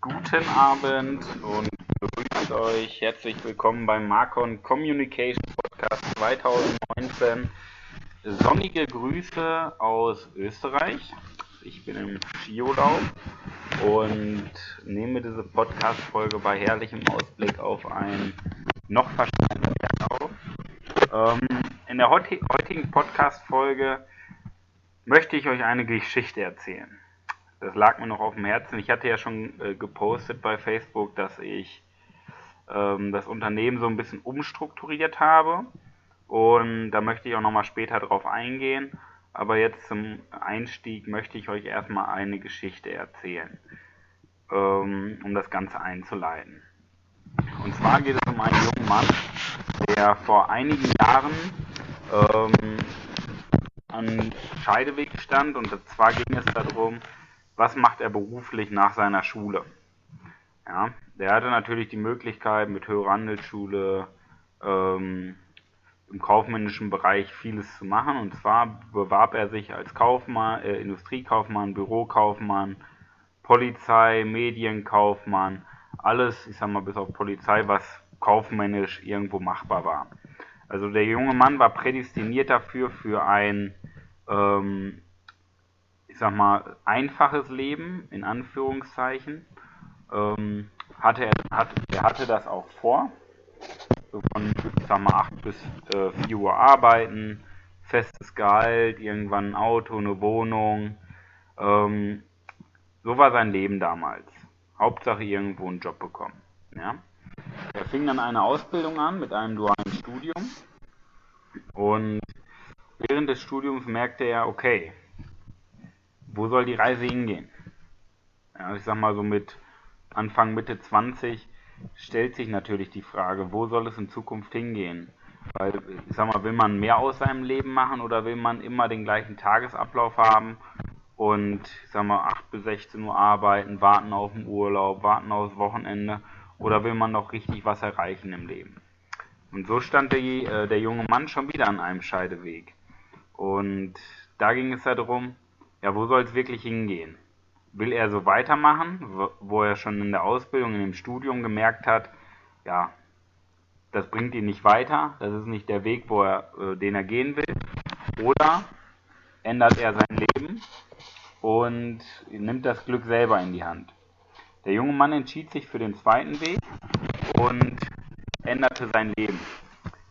Guten Abend und begrüßt euch. Herzlich willkommen beim Marcon Communication Podcast 2019. Sonnige Grüße aus Österreich. Ich bin im Skiurlaub und nehme diese Podcast-Folge bei herrlichem Ausblick auf ein noch verschneites Berg auf. Ähm, in der heutigen Podcast-Folge möchte ich euch eine Geschichte erzählen das lag mir noch auf dem Herzen. Ich hatte ja schon äh, gepostet bei Facebook, dass ich ähm, das Unternehmen so ein bisschen umstrukturiert habe. Und da möchte ich auch nochmal später drauf eingehen. Aber jetzt zum Einstieg möchte ich euch erstmal eine Geschichte erzählen, ähm, um das Ganze einzuleiten. Und zwar geht es um einen jungen Mann, der vor einigen Jahren ähm, an Scheideweg stand. Und zwar ging es darum, was macht er beruflich nach seiner Schule. Ja, der hatte natürlich die Möglichkeit mit höherer Handelsschule ähm, im kaufmännischen Bereich vieles zu machen. Und zwar bewarb er sich als Kaufmann, äh, Industriekaufmann, Bürokaufmann, Polizei, Medienkaufmann, alles, ich sag mal, bis auf Polizei, was kaufmännisch irgendwo machbar war. Also der junge Mann war prädestiniert dafür für ein ähm, ich sag mal, einfaches Leben, in Anführungszeichen. Ähm, hatte er, hat, er hatte das auch vor. So von, ich sag mal, 8 bis äh, 4 Uhr arbeiten, festes Gehalt, irgendwann ein Auto, eine Wohnung. Ähm, so war sein Leben damals. Hauptsache irgendwo einen Job bekommen. Ja? Er fing dann eine Ausbildung an mit einem dualen Studium. Und während des Studiums merkte er, okay, wo soll die Reise hingehen? Ja, ich sag mal so mit Anfang, Mitte 20 stellt sich natürlich die Frage, wo soll es in Zukunft hingehen? Weil, ich sag mal, will man mehr aus seinem Leben machen oder will man immer den gleichen Tagesablauf haben und, ich sag mal, 8 bis 16 Uhr arbeiten, warten auf den Urlaub, warten aufs Wochenende oder will man noch richtig was erreichen im Leben? Und so stand der, äh, der junge Mann schon wieder an einem Scheideweg. Und da ging es ja darum, ja, wo soll es wirklich hingehen? Will er so weitermachen, wo er schon in der Ausbildung, in dem Studium gemerkt hat, ja, das bringt ihn nicht weiter, das ist nicht der Weg, wo er, äh, den er gehen will. Oder ändert er sein Leben und nimmt das Glück selber in die Hand. Der junge Mann entschied sich für den zweiten Weg und änderte sein Leben.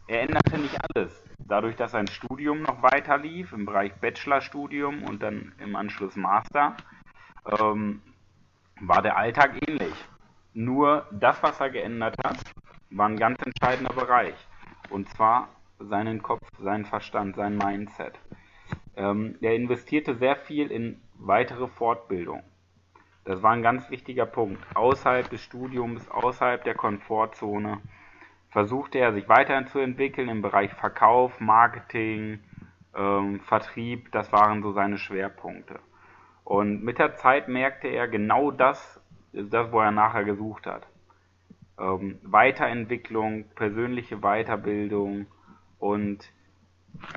Er änderte nicht alles dadurch, dass sein Studium noch weiter lief, im Bereich Bachelorstudium und dann im Anschluss Master, ähm, war der Alltag ähnlich. Nur das, was er geändert hat, war ein ganz entscheidender Bereich. Und zwar seinen Kopf, seinen Verstand, sein Mindset. Ähm, er investierte sehr viel in weitere Fortbildung. Das war ein ganz wichtiger Punkt. Außerhalb des Studiums, außerhalb der Komfortzone versuchte er sich weiterzuentwickeln im Bereich Verkauf, Marketing, ähm, Vertrieb, das waren so seine Schwerpunkte. Und mit der Zeit merkte er genau das, ist das, wo er nachher gesucht hat. Ähm, Weiterentwicklung, persönliche Weiterbildung und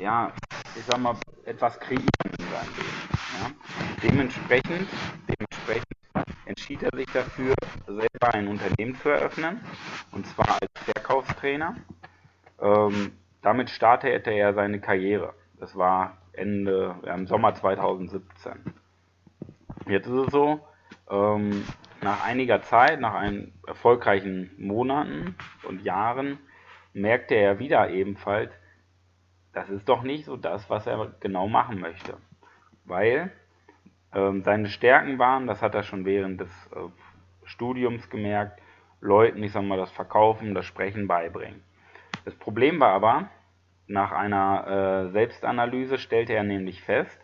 ja, ich sag mal, etwas kreieren in seinem Leben. Ja. Dementsprechend, dementsprechend entschied er sich dafür, selber ein Unternehmen zu eröffnen, und zwar als Verkaufstrainer. Ähm, damit startete er seine Karriere. Das war Ende, ja, im Sommer 2017. Jetzt ist es so, ähm, nach einiger Zeit, nach einen erfolgreichen Monaten und Jahren, merkte er wieder ebenfalls, das ist doch nicht so das, was er genau machen möchte. Weil seine Stärken waren, das hat er schon während des äh, Studiums gemerkt, Leuten, ich sag mal, das Verkaufen, das Sprechen beibringen. Das Problem war aber, nach einer äh, Selbstanalyse stellte er nämlich fest,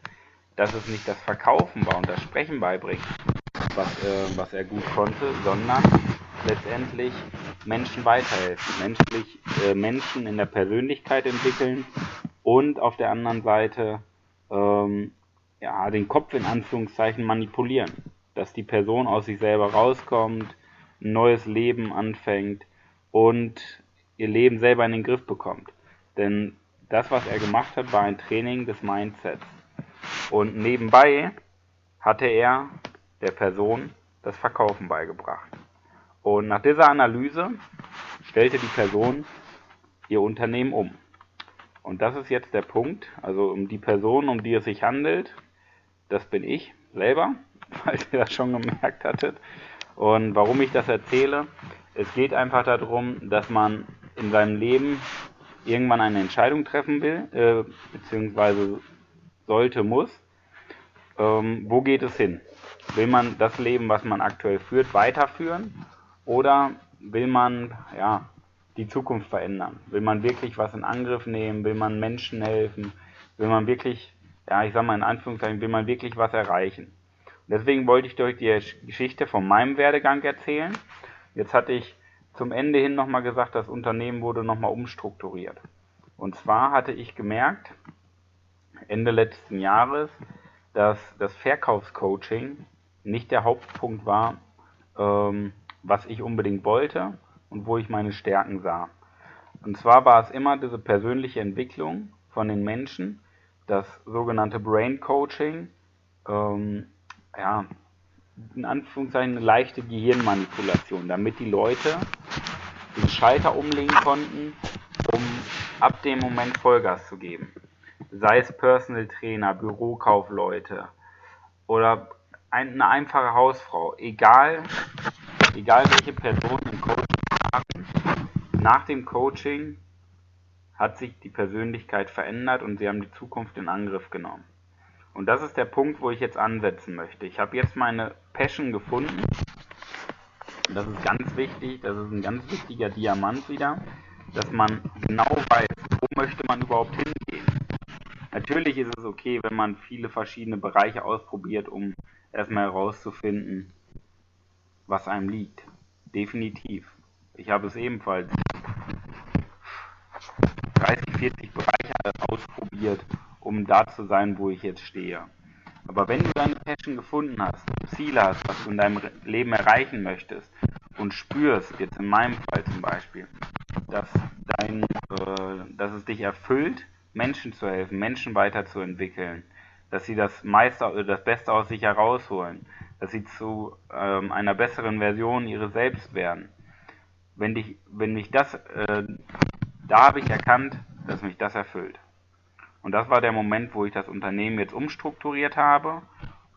dass es nicht das Verkaufen war und das Sprechen beibringen, was, äh, was er gut konnte, sondern letztendlich Menschen weiterhelfen, menschlich, äh, Menschen in der Persönlichkeit entwickeln und auf der anderen Seite ähm, ja, den Kopf in Anführungszeichen manipulieren. Dass die Person aus sich selber rauskommt, ein neues Leben anfängt und ihr Leben selber in den Griff bekommt. Denn das, was er gemacht hat, war ein Training des Mindsets. Und nebenbei hatte er der Person das Verkaufen beigebracht. Und nach dieser Analyse stellte die Person ihr Unternehmen um. Und das ist jetzt der Punkt, also um die Person, um die es sich handelt, das bin ich selber, falls ihr das schon gemerkt hattet. Und warum ich das erzähle, es geht einfach darum, dass man in seinem Leben irgendwann eine Entscheidung treffen will, äh, beziehungsweise sollte, muss. Ähm, wo geht es hin? Will man das Leben, was man aktuell führt, weiterführen? Oder will man ja, die Zukunft verändern? Will man wirklich was in Angriff nehmen? Will man Menschen helfen? Will man wirklich, ja, ich sag mal in Anführungszeichen, will man wirklich was erreichen? deswegen wollte ich euch die Geschichte von meinem Werdegang erzählen. Jetzt hatte ich zum Ende hin nochmal gesagt, das Unternehmen wurde nochmal umstrukturiert. Und zwar hatte ich gemerkt, Ende letzten Jahres, dass das Verkaufscoaching nicht der Hauptpunkt war, ähm, was ich unbedingt wollte und wo ich meine Stärken sah. Und zwar war es immer diese persönliche Entwicklung von den Menschen, das sogenannte Brain Coaching, ähm, ja, in Anführungszeichen eine leichte Gehirnmanipulation, damit die Leute den Schalter umlegen konnten, um ab dem Moment Vollgas zu geben. Sei es Personal Trainer, Bürokaufleute oder eine einfache Hausfrau, egal, egal welche Person im Coaching hatten, nach dem Coaching hat sich die Persönlichkeit verändert und sie haben die Zukunft in Angriff genommen. Und das ist der Punkt, wo ich jetzt ansetzen möchte. Ich habe jetzt meine Passion gefunden. Das ist ganz wichtig, das ist ein ganz wichtiger Diamant wieder, dass man genau weiß, wo möchte man überhaupt hingehen. Natürlich ist es okay, wenn man viele verschiedene Bereiche ausprobiert, um erstmal herauszufinden, was einem liegt. Definitiv. Ich habe es ebenfalls 30, 40 Bereiche ausprobiert, um da zu sein, wo ich jetzt stehe. Aber wenn du deine Passion gefunden hast, Ziele hast, was du in deinem Leben erreichen möchtest und spürst, jetzt in meinem Fall zum Beispiel, dass, dein, äh, dass es dich erfüllt, Menschen zu helfen, Menschen weiterzuentwickeln, dass sie das meiste, das Beste aus sich herausholen, dass sie zu ähm, einer besseren Version ihres Selbst werden. Wenn dich, wenn mich das, äh, da habe ich erkannt, dass mich das erfüllt. Und das war der Moment, wo ich das Unternehmen jetzt umstrukturiert habe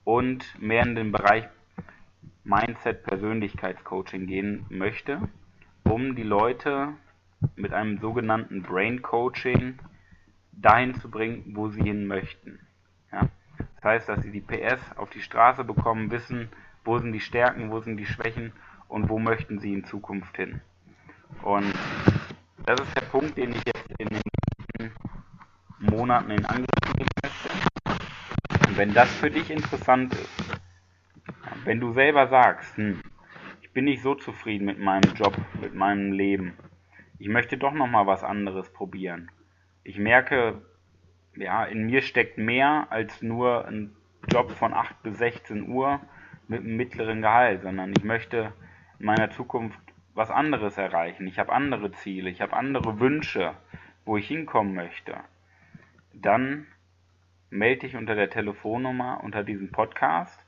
und mehr in den Bereich Mindset Persönlichkeitscoaching gehen möchte, um die Leute mit einem sogenannten Brain Coaching dahin zu bringen, wo sie hin möchten. Ja? Das heißt, dass sie die PS auf die Straße bekommen, wissen, wo sind die Stärken, wo sind die Schwächen und wo möchten sie in Zukunft hin. Und das ist der Punkt, den ich jetzt in den Monaten in Angriff nehmen möchte. Und wenn das für dich interessant ist, wenn du selber sagst, hm, ich bin nicht so zufrieden mit meinem Job, mit meinem Leben, ich möchte doch noch mal was anderes probieren. Ich merke, ja, in mir steckt mehr als nur ein Job von 8 bis 16 Uhr mit einem mittleren Gehalt, sondern ich möchte in meiner Zukunft was anderes erreichen. Ich habe andere Ziele, ich habe andere Wünsche, wo ich hinkommen möchte dann melde dich unter der Telefonnummer unter diesem Podcast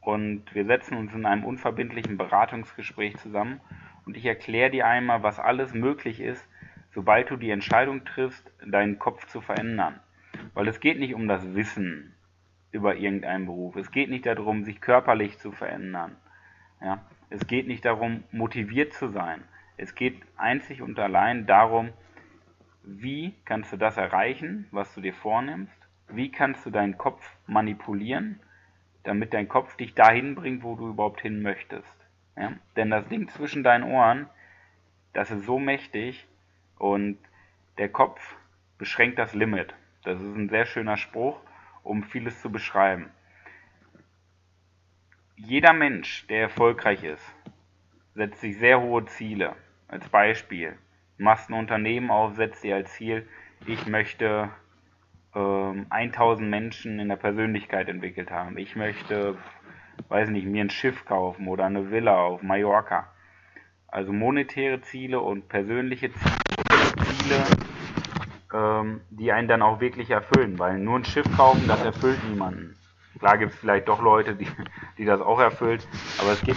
und wir setzen uns in einem unverbindlichen Beratungsgespräch zusammen und ich erkläre dir einmal, was alles möglich ist, sobald du die Entscheidung triffst, deinen Kopf zu verändern. Weil es geht nicht um das Wissen über irgendeinen Beruf. Es geht nicht darum, sich körperlich zu verändern. Ja? Es geht nicht darum, motiviert zu sein. Es geht einzig und allein darum, wie kannst du das erreichen, was du dir vornimmst? Wie kannst du deinen Kopf manipulieren, damit dein Kopf dich dahin bringt, wo du überhaupt hin möchtest? Ja? Denn das Ding zwischen deinen Ohren, das ist so mächtig und der Kopf beschränkt das Limit. Das ist ein sehr schöner Spruch, um vieles zu beschreiben. Jeder Mensch, der erfolgreich ist, setzt sich sehr hohe Ziele. Als Beispiel, machst ein Unternehmen auf, setzt dir als Ziel, ich möchte ähm, 1000 Menschen in der Persönlichkeit entwickelt haben. Ich möchte, weiß nicht, mir ein Schiff kaufen oder eine Villa auf Mallorca. Also monetäre Ziele und persönliche Ziele, ähm, die einen dann auch wirklich erfüllen, weil nur ein Schiff kaufen, das erfüllt niemanden. Klar gibt es vielleicht doch Leute, die, die das auch erfüllt, aber es geht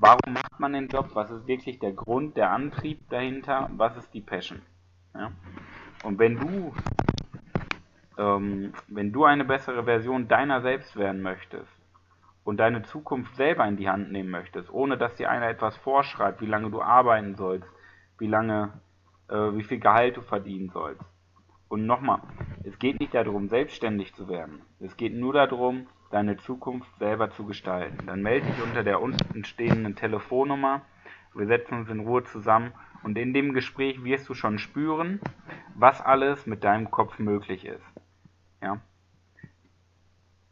warum macht man den Job, was ist wirklich der Grund, der Antrieb dahinter, was ist die Passion. Ja? Und wenn du, ähm, wenn du eine bessere Version deiner selbst werden möchtest und deine Zukunft selber in die Hand nehmen möchtest, ohne dass dir einer etwas vorschreibt, wie lange du arbeiten sollst, wie lange, äh, wie viel Gehalt du verdienen sollst. Und nochmal, es geht nicht darum, selbstständig zu werden. Es geht nur darum, deine Zukunft selber zu gestalten. Dann melde dich unter der unten stehenden Telefonnummer. Wir setzen uns in Ruhe zusammen und in dem Gespräch wirst du schon spüren, was alles mit deinem Kopf möglich ist. Ja?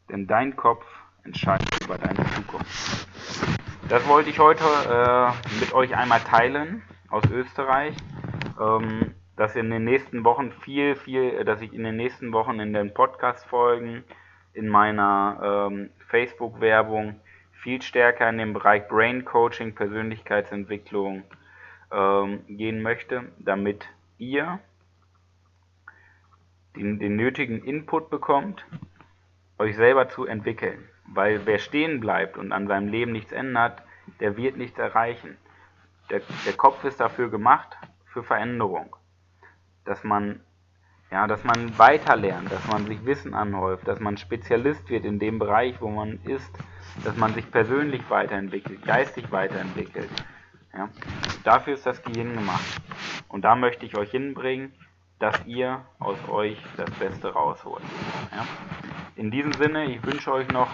Denn dein Kopf entscheidet über deine Zukunft. Das wollte ich heute äh, mit euch einmal teilen aus Österreich. Ähm, dass in den nächsten Wochen viel, viel, dass ich in den nächsten Wochen in den Podcast-Folgen, in meiner ähm, Facebook-Werbung viel stärker in den Bereich Brain Coaching, Persönlichkeitsentwicklung ähm, gehen möchte, damit ihr den, den nötigen Input bekommt, euch selber zu entwickeln. Weil wer stehen bleibt und an seinem Leben nichts ändert, der wird nichts erreichen. Der, der Kopf ist dafür gemacht, für Veränderung. Dass man, ja, dass man weiter lernt, dass man sich Wissen anhäuft, dass man Spezialist wird in dem Bereich, wo man ist, dass man sich persönlich weiterentwickelt, geistig weiterentwickelt. Ja. Dafür ist das Gehirn gemacht. Und da möchte ich euch hinbringen, dass ihr aus euch das Beste rausholt. Ja. In diesem Sinne, ich wünsche euch noch,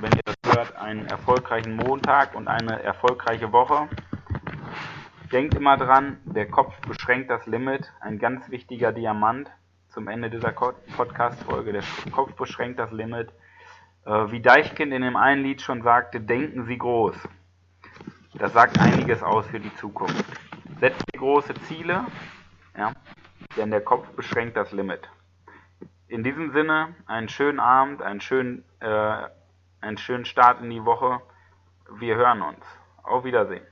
wenn ihr das hört, einen erfolgreichen Montag und eine erfolgreiche Woche. Denkt immer dran, der Kopf beschränkt das Limit, ein ganz wichtiger Diamant zum Ende dieser Podcast-Folge. Der Kopf beschränkt das Limit. Äh, wie Deichkind in dem einen Lied schon sagte, denken Sie groß. Das sagt einiges aus für die Zukunft. Setzt dir große Ziele, ja, denn der Kopf beschränkt das Limit. In diesem Sinne, einen schönen Abend, einen schönen, äh, einen schönen Start in die Woche. Wir hören uns. Auf Wiedersehen.